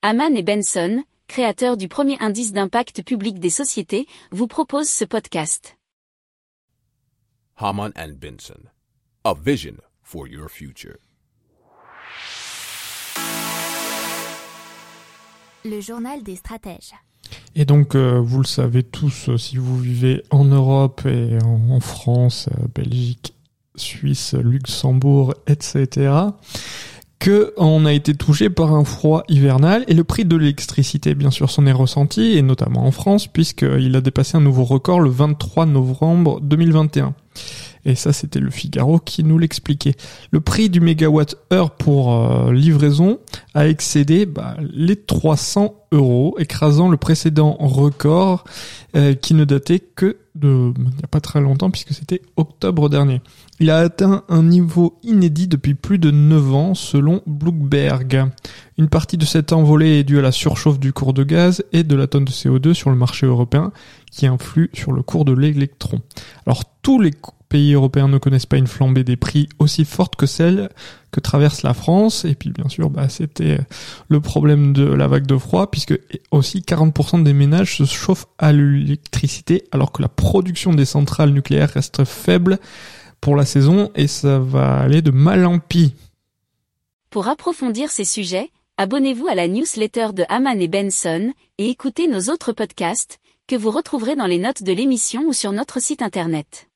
Haman et Benson, créateurs du premier indice d'impact public des sociétés, vous proposent ce podcast. Haman and Benson, a vision for your future. Le journal des stratèges. Et donc, euh, vous le savez tous, euh, si vous vivez en Europe et en, en France, euh, Belgique, Suisse, Luxembourg, etc., on a été touché par un froid hivernal et le prix de l'électricité, bien sûr, s'en est ressenti, et notamment en France, puisqu'il a dépassé un nouveau record le 23 novembre 2021. Et ça, c'était le Figaro qui nous l'expliquait. Le prix du mégawatt-heure pour euh, livraison a excédé bah, les 300 euros, écrasant le précédent record euh, qui ne datait que de il n'y a pas très longtemps puisque c'était octobre dernier. Il a atteint un niveau inédit depuis plus de 9 ans selon Bloomberg. Une partie de cette envolée est due à la surchauffe du cours de gaz et de la tonne de CO2 sur le marché européen qui influe sur le cours de l'électron. Alors tous les pays européens ne connaissent pas une flambée des prix aussi forte que celle que traverse la France. Et puis bien sûr, bah, c'était le problème de la vague de froid, puisque aussi 40% des ménages se chauffent à l'électricité, alors que la production des centrales nucléaires reste faible pour la saison, et ça va aller de mal en pis. Pour approfondir ces sujets, abonnez-vous à la newsletter de Haman et Benson, et écoutez nos autres podcasts, que vous retrouverez dans les notes de l'émission ou sur notre site internet.